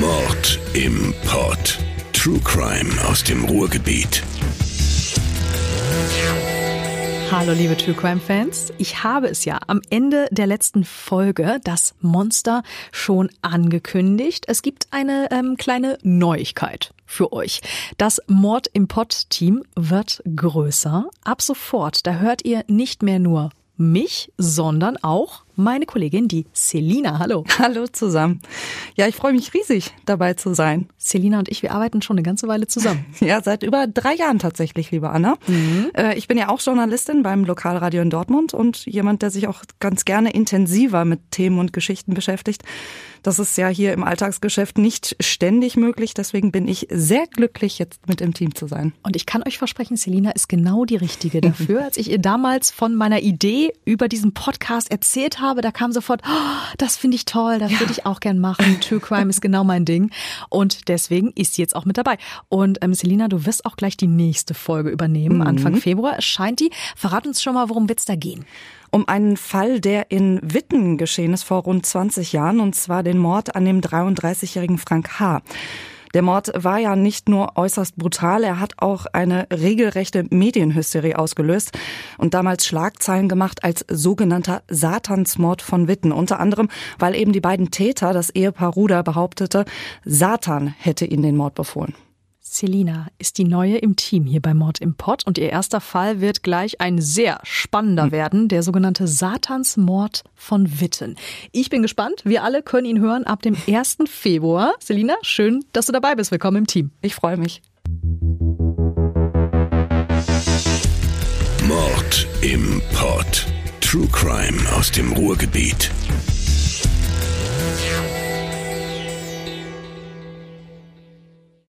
Mord im Pod. True Crime aus dem Ruhrgebiet. Hallo liebe True Crime Fans. Ich habe es ja am Ende der letzten Folge das Monster schon angekündigt. Es gibt eine ähm, kleine Neuigkeit für euch. Das Mord im Pod Team wird größer. Ab sofort, da hört ihr nicht mehr nur mich, sondern auch meine Kollegin, die Selina. Hallo. Hallo zusammen. Ja, ich freue mich riesig, dabei zu sein. Selina und ich, wir arbeiten schon eine ganze Weile zusammen. Ja, seit über drei Jahren tatsächlich, liebe Anna. Mhm. Äh, ich bin ja auch Journalistin beim Lokalradio in Dortmund und jemand, der sich auch ganz gerne intensiver mit Themen und Geschichten beschäftigt. Das ist ja hier im Alltagsgeschäft nicht ständig möglich. Deswegen bin ich sehr glücklich, jetzt mit im Team zu sein. Und ich kann euch versprechen, Selina ist genau die Richtige dafür. Als ich ihr damals von meiner Idee über diesen Podcast erzählt habe, da kam sofort, oh, das finde ich toll, das ja. würde ich auch gern machen. True Crime ist genau mein Ding. Und deswegen ist sie jetzt auch mit dabei. Und ähm, Selina, du wirst auch gleich die nächste Folge übernehmen. Mhm. Anfang Februar erscheint die. Verrat uns schon mal, worum wird's da gehen? um einen Fall, der in Witten geschehen ist vor rund 20 Jahren, und zwar den Mord an dem 33-jährigen Frank H. Der Mord war ja nicht nur äußerst brutal, er hat auch eine regelrechte Medienhysterie ausgelöst und damals Schlagzeilen gemacht als sogenannter Satansmord von Witten. Unter anderem, weil eben die beiden Täter, das Ehepaar Ruder, behauptete, Satan hätte ihnen den Mord befohlen. Selina ist die neue im Team hier bei Mord im Pott und ihr erster Fall wird gleich ein sehr spannender hm. werden, der sogenannte Satansmord von Witten. Ich bin gespannt. Wir alle können ihn hören ab dem 1. Februar. Selina, schön, dass du dabei bist. Willkommen im Team. Ich freue mich. Mord im Pott. True Crime aus dem Ruhrgebiet.